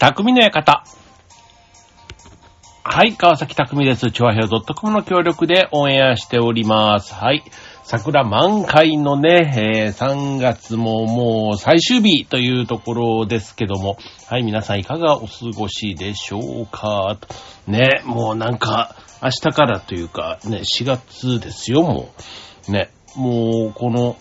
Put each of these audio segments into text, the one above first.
匠の館。はい、川崎匠です。チョアヘオ .com の協力でオンエアしております。はい。桜満開のね、えー3月ももう最終日というところですけども、はい、皆さんいかがお過ごしでしょうか？ね、もうなんか、明日からというか、ね、4月ですよ、もう。ね、もうこの、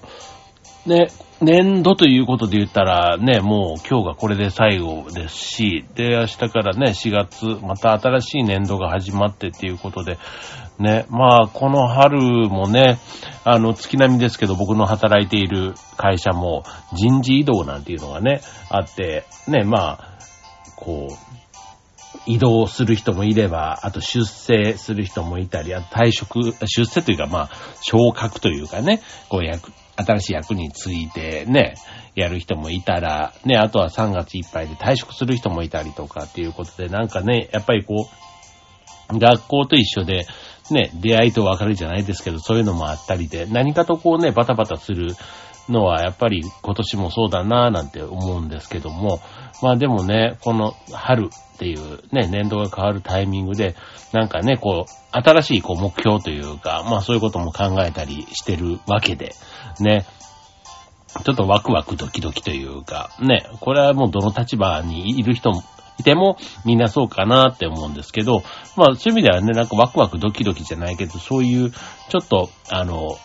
ね、年度ということで言ったらね、もう今日がこれで最後ですし、で、明日からね、4月、また新しい年度が始まってっていうことで、ね、まあ、この春もね、あの、月並みですけど、僕の働いている会社も人事異動なんていうのがね、あって、ね、まあ、こう、移動する人もいれば、あと出世する人もいたり、あと退職、出世というかまあ、昇格というかね、こう役、新しい役についてね、やる人もいたら、ね、あとは3月いっぱいで退職する人もいたりとかっていうことで、なんかね、やっぱりこう、学校と一緒で、ね、出会いと別れじゃないですけど、そういうのもあったりで、何かとこうね、バタバタするのは、やっぱり今年もそうだなぁなんて思うんですけども、まあでもね、この春っていうね、年度が変わるタイミングで、なんかね、こう、新しいこう目標というか、まあそういうことも考えたりしてるわけで、ね、ちょっとワクワクドキドキというか、ね、これはもうどの立場にいる人も、いてもみんなそうかなって思うんですけど、まあそういう意味ではね、なんかワクワクドキドキじゃないけど、そういう、ちょっと、あの、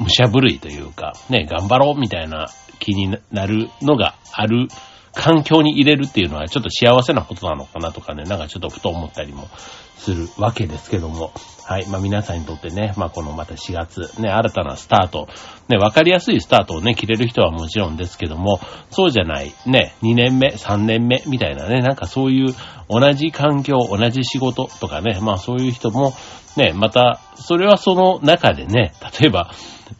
武者震いというか、ね、頑張ろうみたいな気になるのがある環境に入れるっていうのはちょっと幸せなことなのかなとかね、なんかちょっとふと思ったりもするわけですけども、はい。まあ皆さんにとってね、まあこのまた4月、ね、新たなスタート、ね、わかりやすいスタートをね、切れる人はもちろんですけども、そうじゃない、ね、2年目、3年目みたいなね、なんかそういう同じ環境、同じ仕事とかね、まあそういう人も、ね、また、それはその中でね、例えば、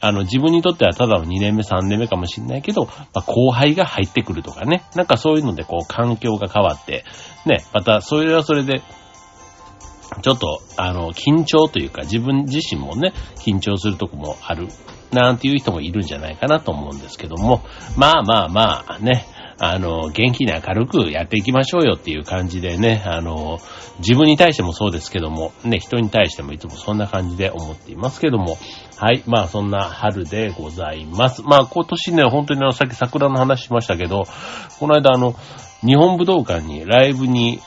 あの、自分にとってはただの2年目、3年目かもしれないけど、まあ、後輩が入ってくるとかね、なんかそういうのでこう環境が変わって、ね、またそれはそれで、ちょっと、あの、緊張というか、自分自身もね、緊張するとこもある、なんていう人もいるんじゃないかなと思うんですけども、まあまあまあ、ね、あの、元気に明るくやっていきましょうよっていう感じでね、あの、自分に対してもそうですけども、ね、人に対してもいつもそんな感じで思っていますけども、はい、まあそんな春でございます。まあ今年ね、本当にあの、さっき桜の話しましたけど、この間あの、日本武道館にライブに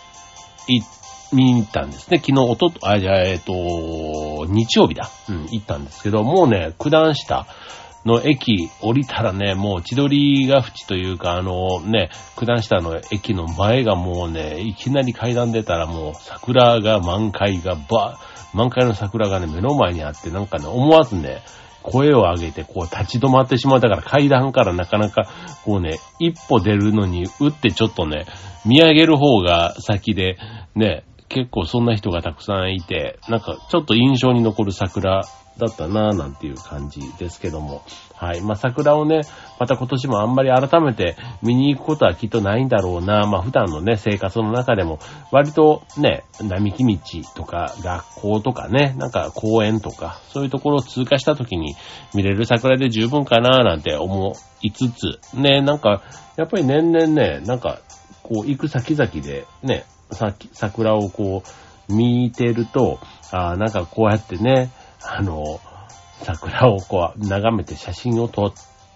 行って、見に行ったんですね。昨日、おと、あ、じゃあ、えっ、と、日曜日だ。うん、行ったんですけど、もうね、九段下の駅降りたらね、もう千鳥ヶ淵というか、あのね、九段下の駅の前がもうね、いきなり階段出たらもう桜が満開がば、満開の桜がね、目の前にあって、なんかね、思わずね、声を上げて、こう、立ち止まってしまう。だから階段からなかなか、こうね、一歩出るのに、打ってちょっとね、見上げる方が先で、ね、結構そんな人がたくさんいて、なんかちょっと印象に残る桜だったなぁなんていう感じですけども。はい。まあ、桜をね、また今年もあんまり改めて見に行くことはきっとないんだろうな。まあ、普段のね、生活の中でも、割とね、並木道とか学校とかね、なんか公園とか、そういうところを通過した時に見れる桜で十分かなぁなんて思いつつ、ね、なんか、やっぱり年々ね、なんか、こう、行く先々でね、さ桜をこう、見てると、あなんかこうやってね、あの、桜をこう、眺めて写真を撮っ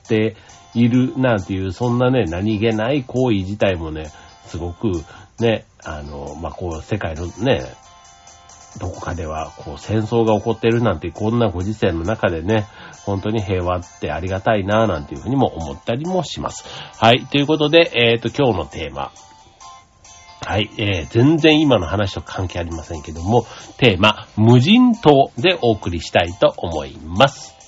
ているなんていう、そんなね、何気ない行為自体もね、すごくね、あの、まあ、こう、世界のね、どこかでは、こう、戦争が起こってるなんて、こんなご時世の中でね、本当に平和ってありがたいな、なんていうふうにも思ったりもします。はい。ということで、えっ、と、今日のテーマ。はい。えー、全然今の話と関係ありませんけども、テーマ、無人島でお送りしたいと思います。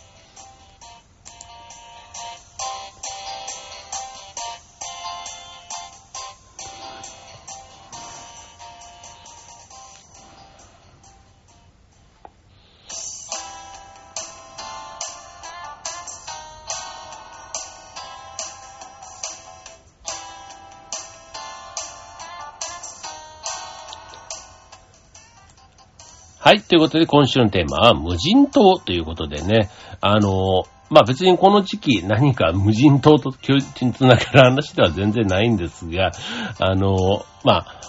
はい。ということで、今週のテーマは、無人島ということでね、あの、まあ別にこの時期何か無人島と強靭つながる話では全然ないんですが、あの、まあ、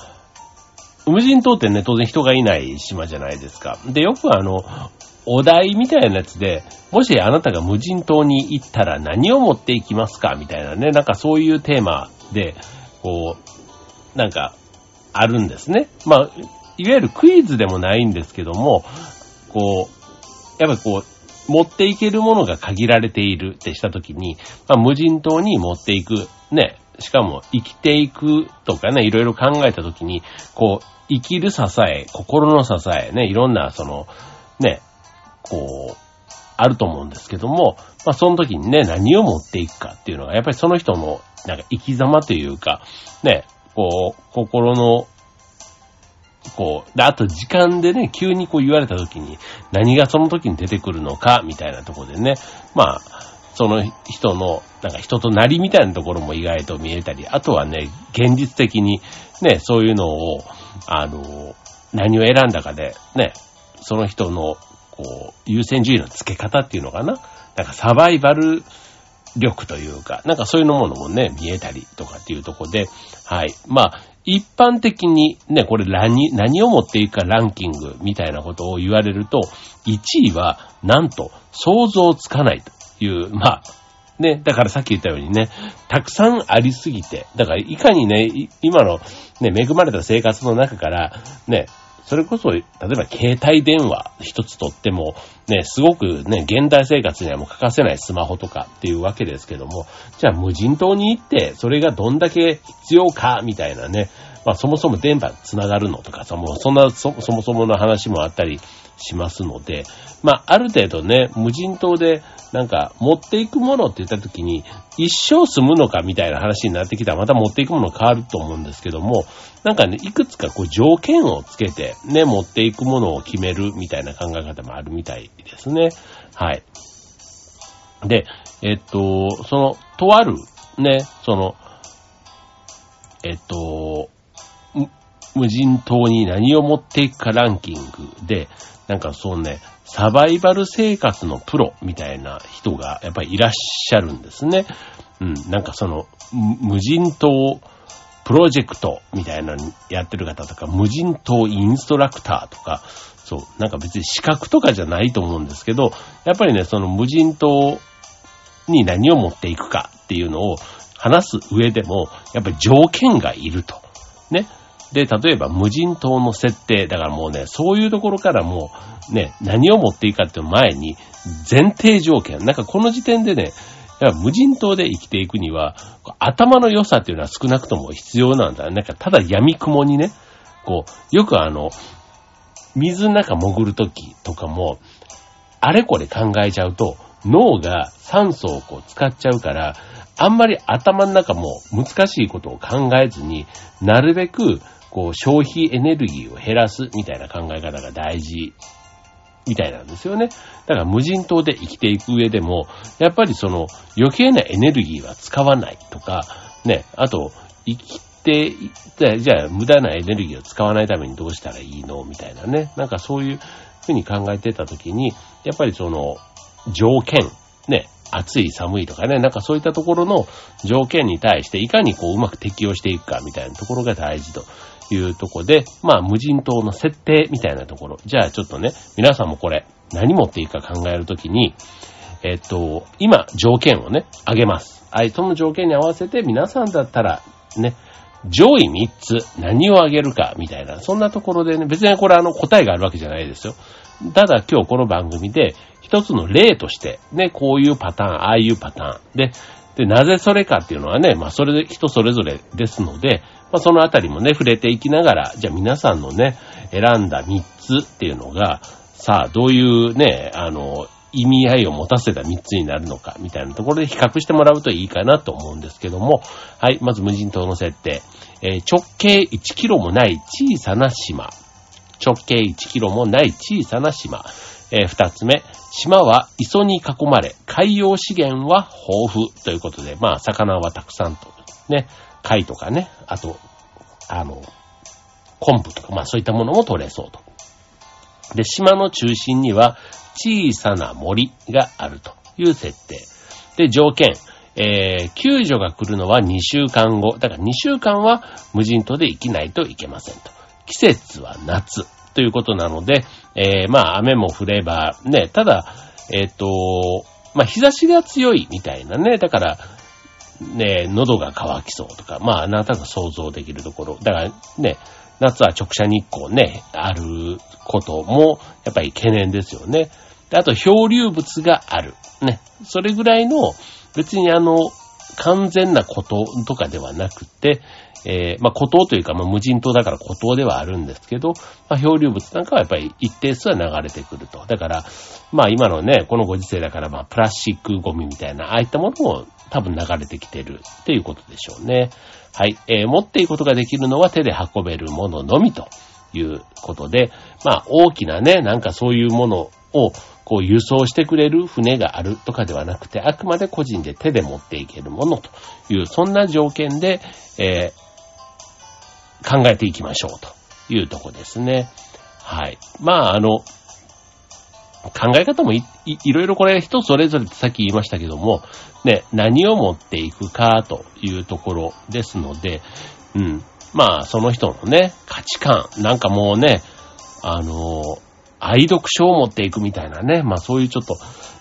無人島ってね、当然人がいない島じゃないですか。で、よくあの、お題みたいなやつで、もしあなたが無人島に行ったら何を持っていきますか？みたいなね、なんかそういうテーマで、こう、なんか、あるんですね。まあ、いわゆるクイズでもないんですけども、こう、やっぱこう、持っていけるものが限られているってしたときに、まあ、無人島に持っていく、ね、しかも生きていくとかね、いろいろ考えたときに、こう、生きる支え、心の支え、ね、いろんな、その、ね、こう、あると思うんですけども、まあ、その時にね、何を持っていくかっていうのが、やっぱりその人の、なんか生き様というか、ね、こう、心のこう、で、あと時間でね、急にこう言われた時に、何がその時に出てくるのか、みたいなところでね、まあ、その人の、なんか人となりみたいなところも意外と見えたり、あとはね、現実的に、ね、そういうのを、あの、何を選んだかで、ね、その人の、こう、優先順位の付け方っていうのかな？なんかサバイバル力というか、なんかそういうのものもね、見えたりとかっていうとこで、はい。まあ、一般的にね、これ何、何を持っていくかランキングみたいなことを言われると、1位は、なんと、想像つかないという、まあ、ね、だからさっき言ったようにね、たくさんありすぎて、だからいかにね、今のね、恵まれた生活の中から、ね、それこそ、例えば携帯電話一つとっても、ね、すごくね、現代生活にはもう欠かせないスマホとかっていうわけですけども、じゃあ無人島に行って、それがどんだけ必要か、みたいなね、まあそもそも電波繋がるのとかさ、もうそんなそそもそもの話もあったりしますので、まあある程度ね、無人島でなんか持っていくものって言った時に、一生住むのかみたいな話になってきたらまた持っていくもの変わると思うんですけども、なんかね、いくつかこう条件をつけてね、持っていくものを決めるみたいな考え方もあるみたいですね。はい。で、えっと、その、とある、ね、その、えっと、無人島に何を持っていくかランキングで、なんかそうね、サバイバル生活のプロみたいな人がやっぱりいらっしゃるんですね。うん、なんかその、無人島プロジェクトみたいなのやってる方とか、無人島インストラクターとか、そう、なんか別に資格とかじゃないと思うんですけど、やっぱりね、その無人島に何を持っていくかっていうのを話す上でも、やっぱり条件がいると。ね。で、例えば無人島の設定、だからもうね、そういうところからもう、ね、何を持っていいかっていう前に、前提条件。なんかこの時点でね、や無人島で生きていくには、頭の良さっていうのは少なくとも必要なんだ。なんかただ闇雲にね、こう、よくあの、水の中潜るときとかも、あれこれ考えちゃうと、脳が酸素をこう使っちゃうから、あんまり頭の中も難しいことを考えずに、なるべくこう、消費エネルギーを減らすみたいな考え方が大事みたいなんですよね。だから無人島で生きていく上でも、やっぱりその余計なエネルギーは使わないとか、ね、あと、生きて、じゃあ無駄なエネルギーを使わないためにどうしたらいいの？みたいなね。なんかそういうふうに考えてたときに、やっぱりその条件、ね、暑い寒いとかね、なんかそういったところの条件に対していかにこううまく適応していくかみたいなところが大事というとこで、まあ無人島の設定みたいなところ。じゃあちょっとね、皆さんもこれ何持っていいか考えるときに、えっと、今条件をね、あげます。はい、その条件に合わせて皆さんだったらね、上位3つ何をあげるかみたいな、そんなところでね、別にこれあの答えがあるわけじゃないですよ。ただ今日この番組で一つの例として、ね、こういうパターン、ああいうパターン。で、で、なぜそれかっていうのはね、まあそれで人それぞれですので、まあそのあたりもね、触れていきながら、じゃあ皆さんのね、選んだ3つっていうのが、さあ、どういうね、あの、意味合いを持たせた3つになるのか、みたいなところで比較してもらうといいかなと思うんですけども、はい、まず無人島の設定。えー、直径1キロもない小さな島。直径1キロもない小さな島。えー、二つ目、島は磯に囲まれ、海洋資源は豊富ということで、まあ、魚はたくさんと、ね、貝とかね、あと、あの、昆布とか、まあそういったものも取れそうと。で、島の中心には小さな森があるという設定。で、条件。えー、救助が来るのは2週間後。だから2週間は無人島で生きないといけませんと。季節は夏ということなので、えー、まあ雨も降れば、ね、ただ、えっ、ー、と、まあ日差しが強いみたいなね。だから、ね、喉が渇きそうとか、まああなたが想像できるところ。だからね、夏は直射日光ね、あることも、やっぱり懸念ですよね。であと、漂流物がある。ね。それぐらいの、別にあの、完全なこととかではなくて、えー、まあ、孤島というか、まあ、無人島だから孤島ではあるんですけど、まあ、漂流物なんかはやっぱり一定数は流れてくると。だから、まあ、今のね、このご時世だから、まあ、プラスチックゴミみたいな、ああいったものも多分流れてきてるっていうことでしょうね。はい。えー、持っていくことができるのは手で運べるもののみということで、まあ、大きなね、なんかそういうものを、こう輸送してくれる船があるとかではなくて、あくまで個人で手で持っていけるものという、そんな条件で、えー、考えていきましょうというとこですね。はい。まあ、あの、考え方もいいいろいろこれ人それぞれってさっき言いましたけども、ね、何を持っていくかというところですので、うん。まあ、その人のね、価値観、なんかもうね、あの、愛読書を持っていくみたいなね。まあそういうちょっと、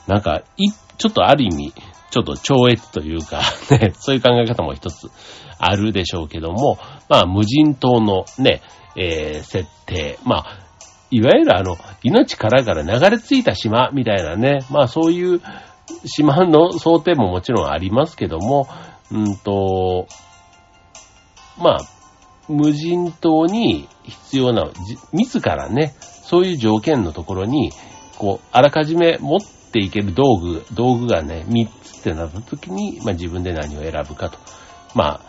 なんか、い、ちょっとある意味、ちょっと超越というか ね、そういう考え方も一つあるでしょうけども、まあ無人島のね、えー、設定、まあ、いわゆるあの、命からから流れ着いた島みたいなね、まあそういう島の想定ももちろんありますけども、うんと、まあ、無人島に必要な、自自らね、そういう条件のところに、こう、あらかじめ持っていける道具、道具がね、3つってなった時に、まあ自分で何を選ぶかと。まあ、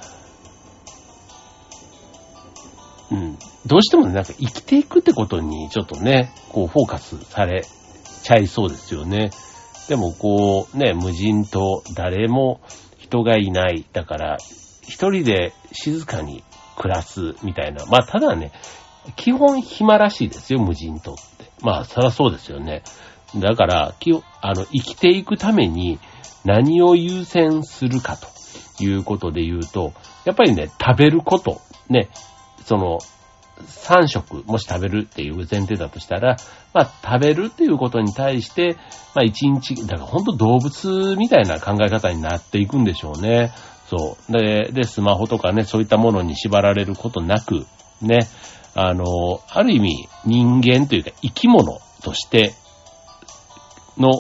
うん、どうしてもね、なんか生きていくってことにちょっとね、こうフォーカスされちゃいそうですよね。でもこうね、無人島、誰も人がいない。だから、一人で静かに暮らすみたいな。まあただね、基本暇らしいですよ、無人島って。まあ、そらそうですよね。だから、きあの、生きていくために何を優先するかということで言うと、やっぱりね、食べること、ね、その、3食、もし食べるっていう前提だとしたら、まあ、食べるっていうことに対して、まあ、1日、だから本当動物みたいな考え方になっていくんでしょうね。そう。で、で、スマホとかね、そういったものに縛られることなく、ね、あの、ある意味人間というか生き物としての、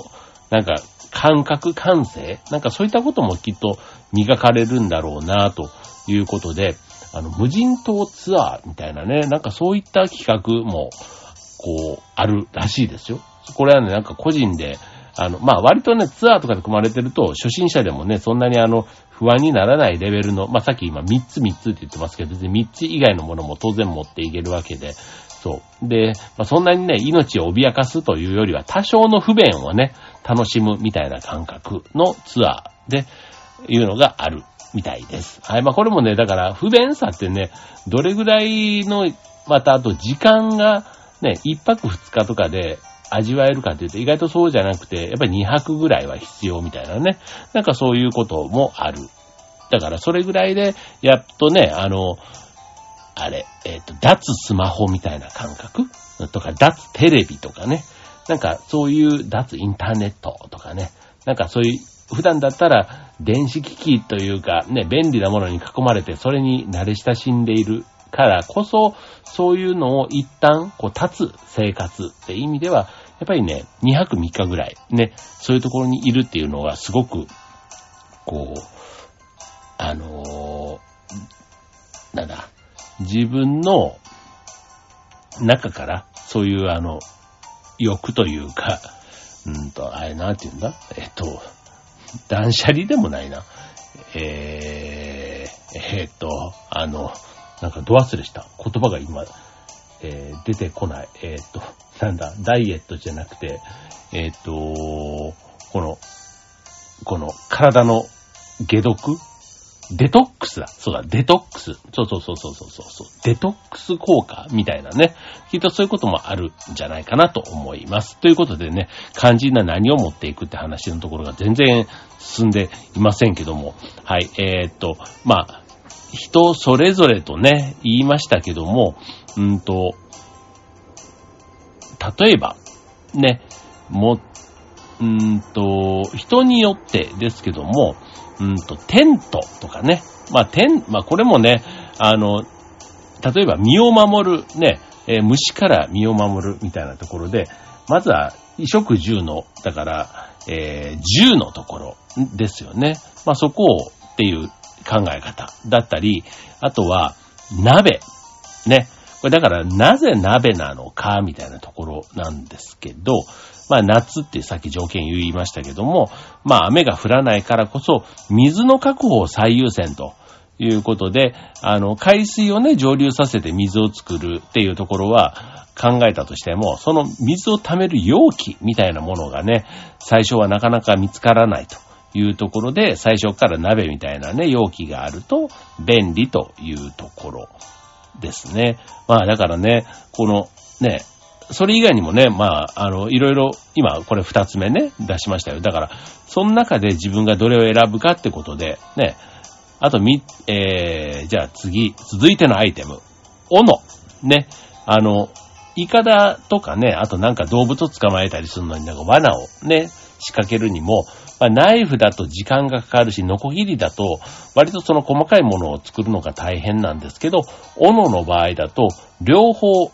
なんか感覚、感性？なんかそういったこともきっと磨かれるんだろうな、ということで、あの、無人島ツアーみたいなね、なんかそういった企画も、こう、あるらしいですよ。これはね、なんか個人で、あの、まあ、割とね、ツアーとかで組まれてると、初心者でもね、そんなにあの、不安にならないレベルの、まあ、さっき今3つ3つって言ってますけど、別に3つ以外のものも当然持っていけるわけで、そう。で、まあ、そんなにね、命を脅かすというよりは、多少の不便をね、楽しむみたいな感覚のツアーで、いうのがあるみたいです。はい。まあ、これもね、だから不便さってね、どれぐらいの、またあと時間がね、1泊2日とかで味わえるかっていうと意外とそうじゃなくて、やっぱり2泊ぐらいは必要みたいなね。なんかそういうこともある。だからそれぐらいで、やっとね、あの、あれ、えっ、ー、と、脱スマホみたいな感覚？とか、脱テレビとかね。なんかそういう脱インターネットとかね。なんかそういう、普段だったら電子機器というかね、便利なものに囲まれてそれに慣れ親しんでいるからこそ、そういうのを一旦、こう、立つ生活って意味では、やっぱりね、2泊3日ぐらい、ね、そういうところにいるっていうのはすごく、こう、あのー、なんだ、自分の中からそういうあの、欲というか、うんと、あれなんて言うんだ？えっと、断捨離でもないな。えー、えー、っと、あの、なんかド忘れした。言葉が今、えー、出てこない。えー、っと、なんだ、ダイエットじゃなくて、えー、っと、この、この体の解毒？デトックスだ。そうだ、デトックス。そうそうそうそうそうそう。デトックス効果みたいなね。きっとそういうこともあるんじゃないかなと思います。ということでね、肝心な何を持っていくって話のところが全然進んでいませんけども。はい、えー、っと、まあ、人それぞれとね、言いましたけども、うんと、例えば、ね、も、うんと、人によってですけども、うんと、テントとかね。まあ、テン、まあ、これもね、あの、例えば身を守る、ね、えー、虫から身を守るみたいなところで、まずは、衣食住の、だから、えー、銃のところですよね。まあ、そこをっていう考え方だったり、あとは、鍋。ね。これだからなぜ鍋なのかみたいなところなんですけど、まあ夏ってさっき条件言いましたけども、まあ雨が降らないからこそ水の確保を最優先ということで、あの海水をね蒸留させて水を作るっていうところは考えたとしても、その水を溜める容器みたいなものがね、最初はなかなか見つからないと。いうところで、最初から鍋みたいなね、容器があると便利というところですね。まあだからね、このね、それ以外にもね、まあ、あの、いろいろ、今、これ二つ目ね、出しましたよ。だから、その中で自分がどれを選ぶかってことで、ね、あと、み、えー、じゃあ次、続いてのアイテム。斧。ね、あの、イカダとかね、あとなんか動物を捕まえたりするのになんか罠をね、仕掛けるにも、まあ、ナイフだと時間がかかるし、ノコギリだと、割とその細かいものを作るのが大変なんですけど、斧の場合だと、両方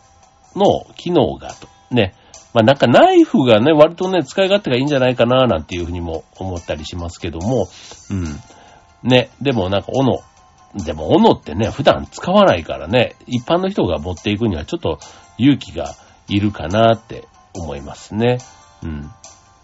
の機能がと、ね。まあ、なんかナイフがね、割とね、使い勝手がいいんじゃないかな、なんていうふうにも思ったりしますけども、うん。ね、でもなんか斧、でも斧ってね、普段使わないからね、一般の人が持っていくにはちょっと勇気がいるかなって思いますね。うん。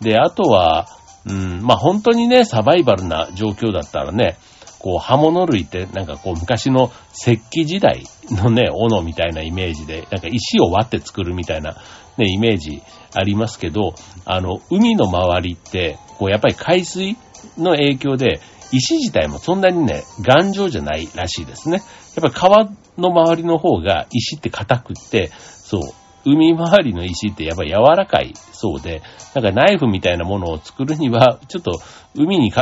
で、あとは、うん、まあ本当にね、サバイバルな状況だったらね、こう、刃物類ってなんかこう昔の石器時代のね、斧みたいなイメージで、なんか石を割って作るみたいなね、イメージありますけど、あの、海の周りって、こうやっぱり海水の影響で、石自体もそんなにね、頑丈じゃないらしいですね。やっぱり川の周りの方が石って硬くって、そう、海周りの石ってやっぱり柔らかいそうで、なんかナイフみたいなものを作るには、ちょっと海に囲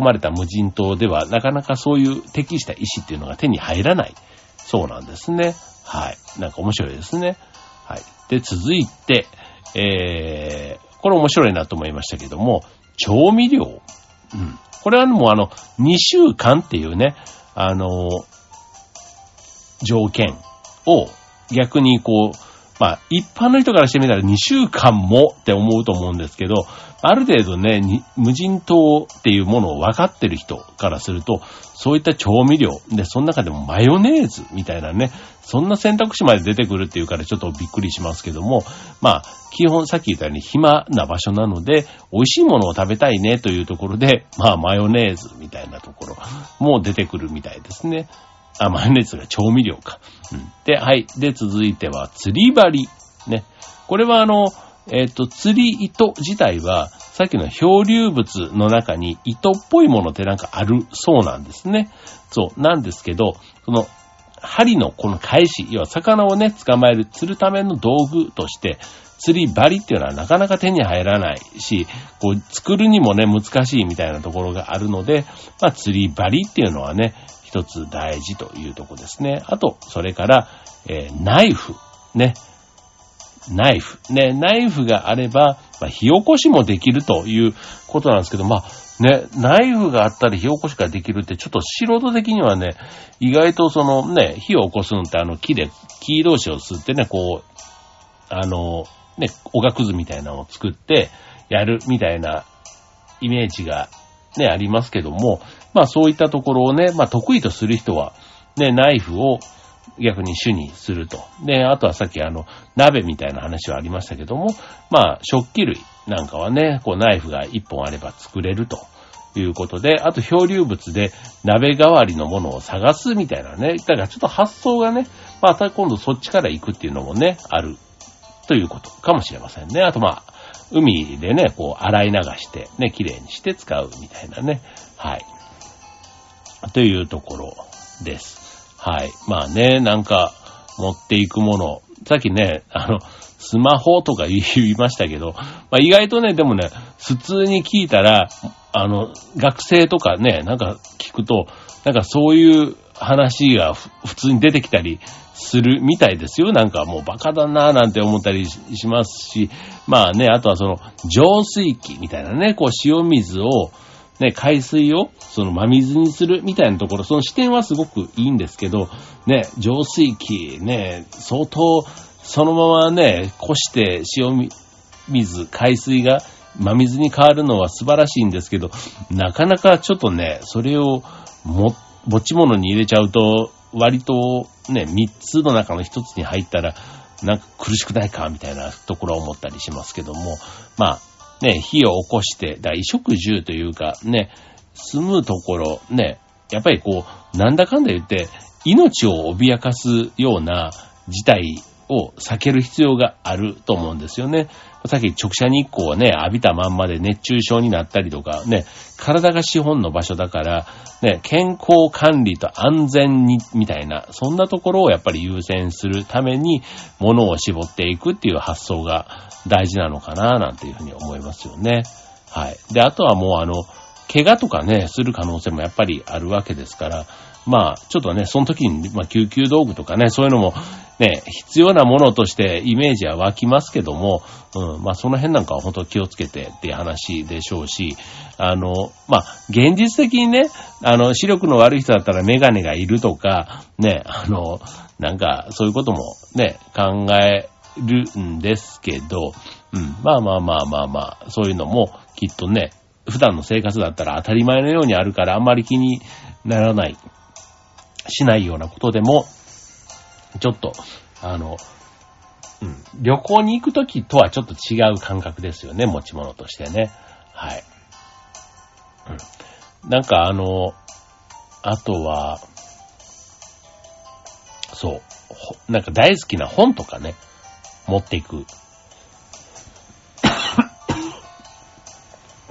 まれた無人島では、なかなかそういう適した石っていうのが手に入らないそうなんですね。はい。なんか面白いですね。はい。で、続いて、えー、これ面白いなと思いましたけども、調味料。うん。これはもうあの、2週間っていうね、あの条件を逆にこう、まあ、一般の人からしてみたら2週間もって思うと思うんですけど、ある程度ね、無人島っていうものを分かってる人からすると、そういった調味料、で、その中でもマヨネーズみたいなね、そんな選択肢まで出てくるっていうからちょっとびっくりしますけども、まあ、基本さっき言ったように暇な場所なので、美味しいものを食べたいねというところで、まあ、マヨネーズみたいなところも出てくるみたいですね。あ、マヨネーズが調味料か。うん。で、はい。で、続いては、釣り針。ね。これはあの、えっ、ー、と、釣り糸自体は、さっきの漂流物の中に糸っぽいものってなんかあるそうなんですね。そう。なんですけど、その、針のこの返し、要は魚をね、捕まえる、釣るための道具として、釣り針っていうのはなかなか手に入らないし、こう、作るにもね、難しいみたいなところがあるので、まあ、釣り針っていうのはね、一つ大事というとこですね。あと、それから、えー、ナイフ。ね。ナイフ。ね、ナイフがあれば、まあ、火起こしもできるということなんですけど、まあ、ね、ナイフがあったり火起こしができるって、ちょっと素人的にはね、意外とそのね、火を起こすのってあの木で、木同士を吸ってね、こう、あの、ね、おがくずみたいなのを作ってやるみたいなイメージがね、ありますけども、まあそういったところをね、まあ得意とする人は、ね、ナイフを逆に主にすると。で、あとはさっきあの、鍋みたいな話はありましたけども、まあ食器類なんかはね、こうナイフが一本あれば作れると。いうことで、あと漂流物で鍋代わりのものを探すみたいなね。だからちょっと発想がね、また今度そっちから行くっていうのもね、あるということかもしれませんね。あとまあ、海でね、こう洗い流して、ね、綺麗にして使うみたいなね。はい。というところです。はい。まあね、なんか、持っていくもの。さっきね、あの、スマホとか言いましたけど、まあ、意外とね、でもね、普通に聞いたら、あの、学生とかね、なんか聞くと、なんかそういう話が普通に出てきたりするみたいですよ。なんかもうバカだなぁなんて思ったりしますし、まあね、あとはその浄水器みたいなね、こう塩水を、ね、海水をその真水にするみたいなところ、その視点はすごくいいんですけど、ね、浄水器ね、相当そのままね、こして塩水、海水が真水に変わるのは素晴らしいんですけど、なかなかちょっとね、それをも、持ち物に入れちゃうと、割とね、三つの中の一つに入ったら、なんか苦しくないかみたいなところを思ったりしますけども、まあ、ね、火を起こして、だ衣食住というか、ね、住むところ、ね、やっぱりこう、なんだかんだ言って、命を脅かすような事態を避ける必要があると思うんですよね。さっき直射日光をね、浴びたまんまで熱中症になったりとか、ね、体が資本の場所だから、ね、健康管理と安全に、みたいな、そんなところをやっぱり優先するために、物を絞っていくっていう発想が大事なのかな、なんていうふうに思いますよね。はい。で、あとはもうあの、怪我とかね、する可能性もやっぱりあるわけですから、まあ、ちょっとね、その時に、まあ、救急道具とかね、そういうのも、ね、必要なものとしてイメージは湧きますけども、うん、まあ、その辺なんかは本当気をつけてっていう話でしょうし、あの、まあ、現実的にね、あの、視力の悪い人だったらメガネがいるとか、ね、あの、なんか、そういうこともね、考えるんですけど、うん、まあまあまあまあまあ、そういうのもきっとね、普段の生活だったら当たり前のようにあるからあんまり気にならない。しないようなことでも、ちょっと、あの、うん、旅行に行くときとはちょっと違う感覚ですよね、持ち物としてね。はい。うん。なんかあの、あとは、そう、なんか大好きな本とかね、持っていく。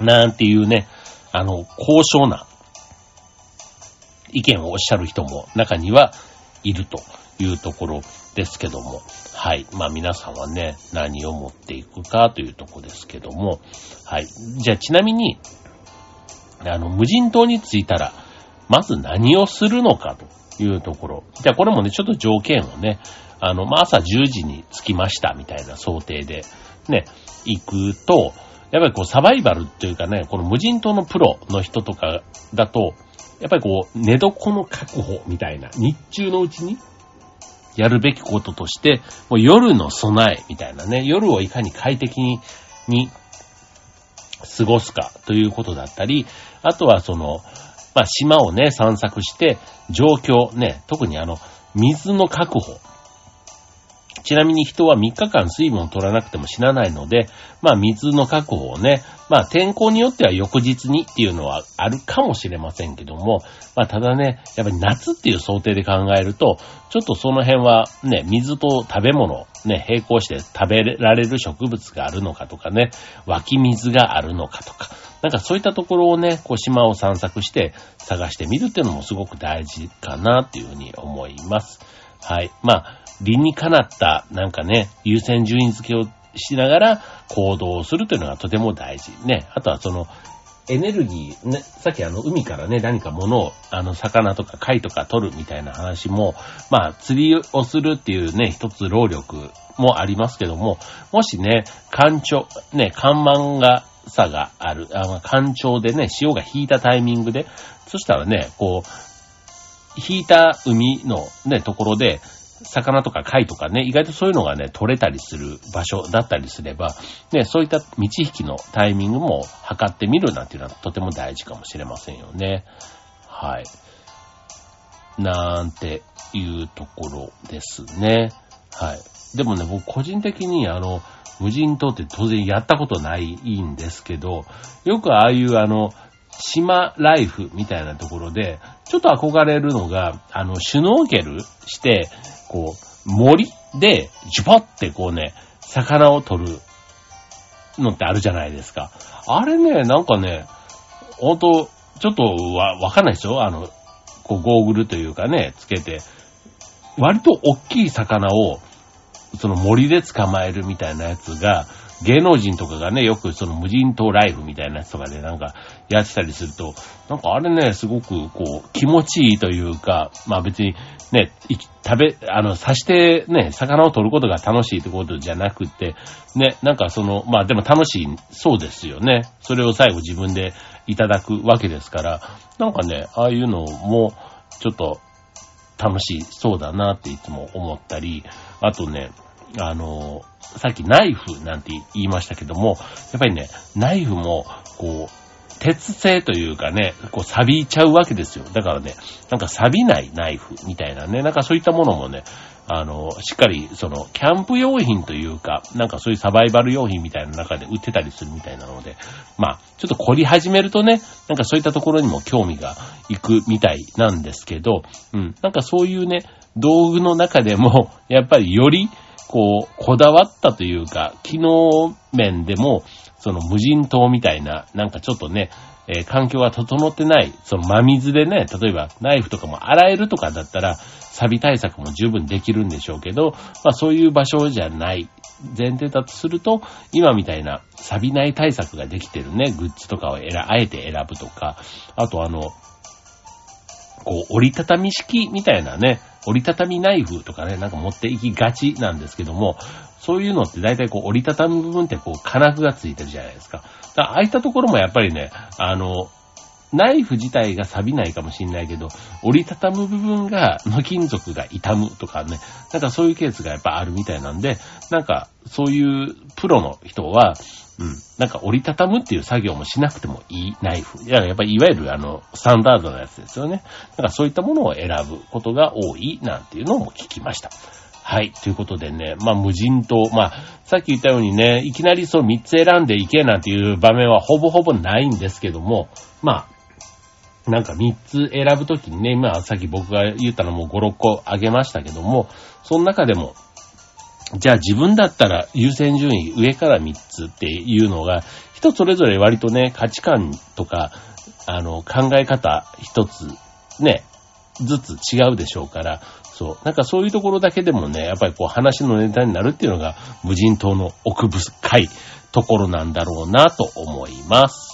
なんていうね、あの、高尚な意見をおっしゃる人も中にはいるというところですけども、はい。まあ皆さんはね、何を持っていくかというとこですけども、はい。じゃあちなみに、あの、無人島に着いたら、まず何をするのかというところ。じゃあこれもね、ちょっと条件をね、あの、まあ、朝10時に着きましたみたいな想定で、ね、行くと、やっぱりこうサバイバルっていうかね、この無人島のプロの人とかだと、やっぱりこう、寝床の確保みたいな、日中のうちにやるべきこととして、もう夜の備えみたいなね、夜をいかに快適に、に過ごすかということだったり、あとはその、まあ、島をね、散策して、状況ね、特にあの、水の確保ちなみに人は3日間水分を取らなくても死なないので、まあ水の確保をね、まあ天候によっては翌日にっていうのはあるかもしれませんけども、まあただね、やっぱり夏っていう想定で考えると、ちょっとその辺はね、水と食べ物、ね、並行して食べられる植物があるのかとかね、湧き水があるのかとか、なんかそういったところをね、こう島を散策して探してみるっていうのもすごく大事かなっていうふうに思います。はい。まあ、理にかなった、なんかね、優先順位付けをしながら行動をするというのがとても大事。ね。あとはその、エネルギー、ね、さっきあの、海からね、何か物を、あの、魚とか貝とか取るみたいな話も、まあ、釣りをするっていうね、一つ労力もありますけども、もしね、干潮、ね、干満が、さがある、あ干潮でね、潮が引いたタイミングで、そしたらね、こう、引いた海のね、ところで、魚とか貝とかね、意外とそういうのがね、取れたりする場所だったりすれば、ね、そういった道引きのタイミングも測ってみるなんていうのはとても大事かもしれませんよね。はい。なんていうところですね。はい。でもね、僕個人的にあの、無人島って当然やったことないんですけど、よくああいうあの、島ライフみたいなところで、ちょっと憧れるのが、あの、シュノーケルして、こう、森で、ジュパってこうね、魚を取るのってあるじゃないですか。あれね、なんかね、ほんと、ちょっとわ、わかんないですよ。あの、こう、ゴーグルというかね、つけて、割と大きい魚を、その森で捕まえるみたいなやつが、芸能人とかがね、よくその無人島ライフみたいなやつとかでなんかやってたりすると、なんかあれね、すごくこう気持ちいいというか、まあ別にね、食べ、あの、刺してね、魚を取ることが楽しいってことじゃなくて、ね、なんかその、まあでも楽しい、そうですよね。それを最後自分でいただくわけですから、なんかね、ああいうのもちょっと楽しそうだなっていつも思ったり、あとね、あの、さっきナイフなんて言いましたけども、やっぱりね、ナイフも、こう、鉄製というかね、こう錆びちゃうわけですよ。だからね、なんか錆びないナイフみたいなね、なんかそういったものもね、あの、しっかり、その、キャンプ用品というか、なんかそういうサバイバル用品みたいな中で売ってたりするみたいなので、まあ、ちょっと凝り始めるとね、なんかそういったところにも興味がいくみたいなんですけど、うん、なんかそういうね、道具の中でも、やっぱりより、こう、こだわったというか、機能面でも、その無人島みたいな、なんかちょっとね、えー、環境が整ってない、その真水でね、例えばナイフとかも洗えるとかだったら、錆対策も十分できるんでしょうけど、まあそういう場所じゃない。前提だとすると、今みたいな錆びない対策ができてるね、グッズとかを選、あえて選ぶとか、あとあの、こう、折りたたみ式みたいなね、折りたたみナイフとかね、なんか持っていきがちなんですけども、そういうのって大体こう折りたたむ部分ってこう金具がついてるじゃないですか。だああいったところもやっぱりね、あの、ナイフ自体が錆びないかもしんないけど、折りたたむ部分が、の金属が傷むとかね、なんかそういうケースがやっぱあるみたいなんで、なんかそういうプロの人は、うん。なんか折りたたむっていう作業もしなくてもいいナイフ。いや、やっぱりいわゆるあの、スタンダードなやつですよね。だかそういったものを選ぶことが多いなんていうのも聞きました。はい。ということでね、まあ無人島、まあ、さっき言ったようにね、いきなりそう3つ選んでいけなんていう場面はほぼほぼないんですけども、まあ、なんか3つ選ぶときにね、まあさっき僕が言ったのも5、6個あげましたけども、その中でもじゃあ自分だったら優先順位上から3つっていうのが、人それぞれ割とね、価値観とか、あの、考え方一つ、ね、ずつ違うでしょうから、そう。なんかそういうところだけでもね、やっぱりこう話のネタになるっていうのが無人島の奥深いところなんだろうなと思います。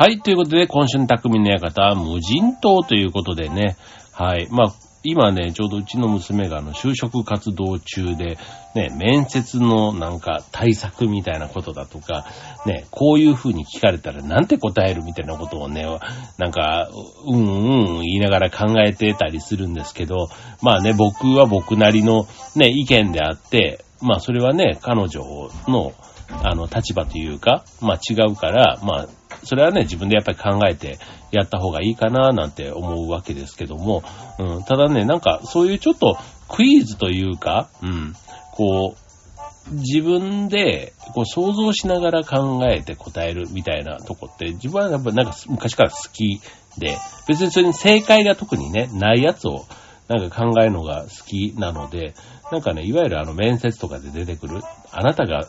はい、ということで、今週の匠の館は無人島ということでね、はい、まあ、今ね、ちょうどうちの娘があの、就職活動中で、ね、面接のなんか対策みたいなことだとか、ね、こういう風に聞かれたらなんて答えるみたいなことをね、なんか、うんうん言いながら考えてたりするんですけど、まあね、僕は僕なりのね、意見であって、まあそれはね、彼女の、あの、立場というか、まあ違うから、まあそれはね、自分でやっぱり考えてやった方がいいかななんて思うわけですけども、うん、ただね、なんかそういうちょっとクイズというか、うん、こう、自分でこう想像しながら考えて答えるみたいなとこって自分はやっぱなんか昔から好きで、別にそれに正解が特にね、ないやつをなんか考えるのが好きなので、なんかね、いわゆるあの面接とかで出てくる、あなたが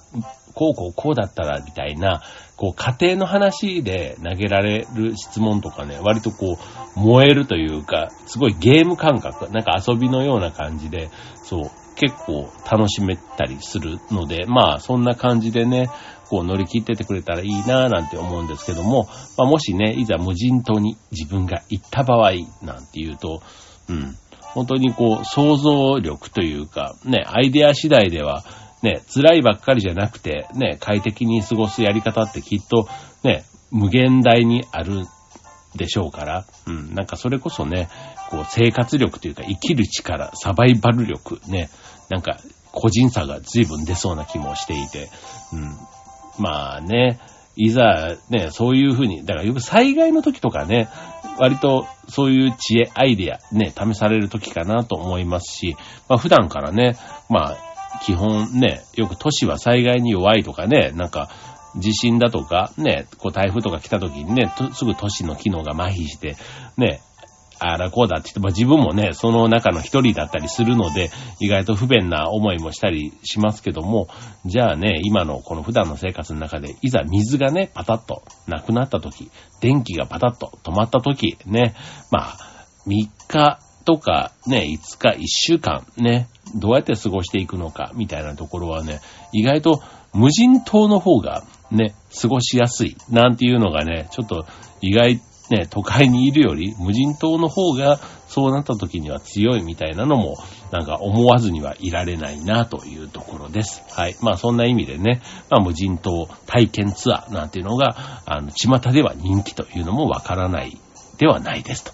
こうこうこうだったらみたいな、こう家庭の話で投げられる質問とかね、割とこう燃えるというか、すごいゲーム感覚、なんか遊びのような感じで、そう、結構楽しめたりするので、まあそんな感じでね、こう乗り切っててくれたらいいなぁなんて思うんですけども、まあもしね、いざ無人島に自分が行った場合なんて言うと、うん、本当にこう想像力というか、ね、アイデア次第では、ね、辛いばっかりじゃなくて、ね、快適に過ごすやり方ってきっと、ね、無限大にあるでしょうから、うん、なんかそれこそね、こう生活力というか生きる力、サバイバル力、ね、なんか個人差が随分出そうな気もしていて、うん、まあね、いざね、そういうふうに、だからよく災害の時とかね、割とそういう知恵、アイディアね、試される時かなと思いますし、まあ普段からね、まあ基本ね、よく都市は災害に弱いとかね、なんか、地震だとか、ね、こう台風とか来た時にね、すぐ都市の機能が麻痺して、ね、あらこうだって言って、まあ、自分もね、その中の一人だったりするので、意外と不便な思いもしたりしますけども、じゃあね、今のこの普段の生活の中で、いざ水がね、パタッとなくなった時、電気がパタッと止まった時、ね、まあ、3日とかね、5日、1週間、ね、どうやって過ごしていくのか、みたいなところはね、意外と無人島の方がね、過ごしやすい、なんていうのがね、ちょっと意外ね、都会にいるより無人島の方がそうなった時には強いみたいなのもなんか思わずにはいられないなというところです。はい。まあそんな意味でね、まあ無人島体験ツアーなんていうのが、あの、巷では人気というのもわからないではないですと。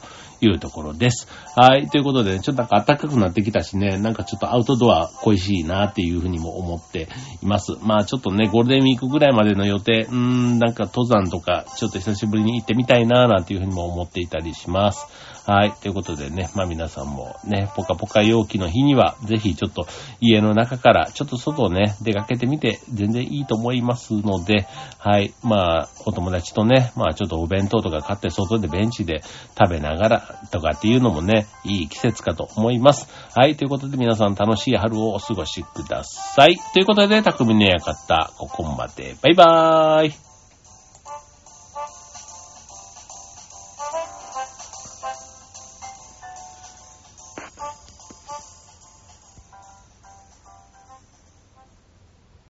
いうところです。はい。ということで、ね、ちょっとなんか暖かくなってきたしね、なんかちょっとアウトドア恋しいなっていうふうにも思っています。まあちょっとね、ゴールデンウィークぐらいまでの予定、うーん、なんか登山とか、ちょっと久しぶりに行ってみたいななんていうふうにも思っていたりします。はい。ということでね、まあ皆さんもね、ポカポカ陽気の日には、ぜひちょっと家の中からちょっと外をね、出かけてみて全然いいと思いますので、はい。まあ、お友達とね、まあちょっとお弁当とか買って外でベンチで食べながらとかっていうのもね、いい季節かと思います。はい。ということで皆さん楽しい春をお過ごしください。ということで、匠の館、ここまで。バイバーイ。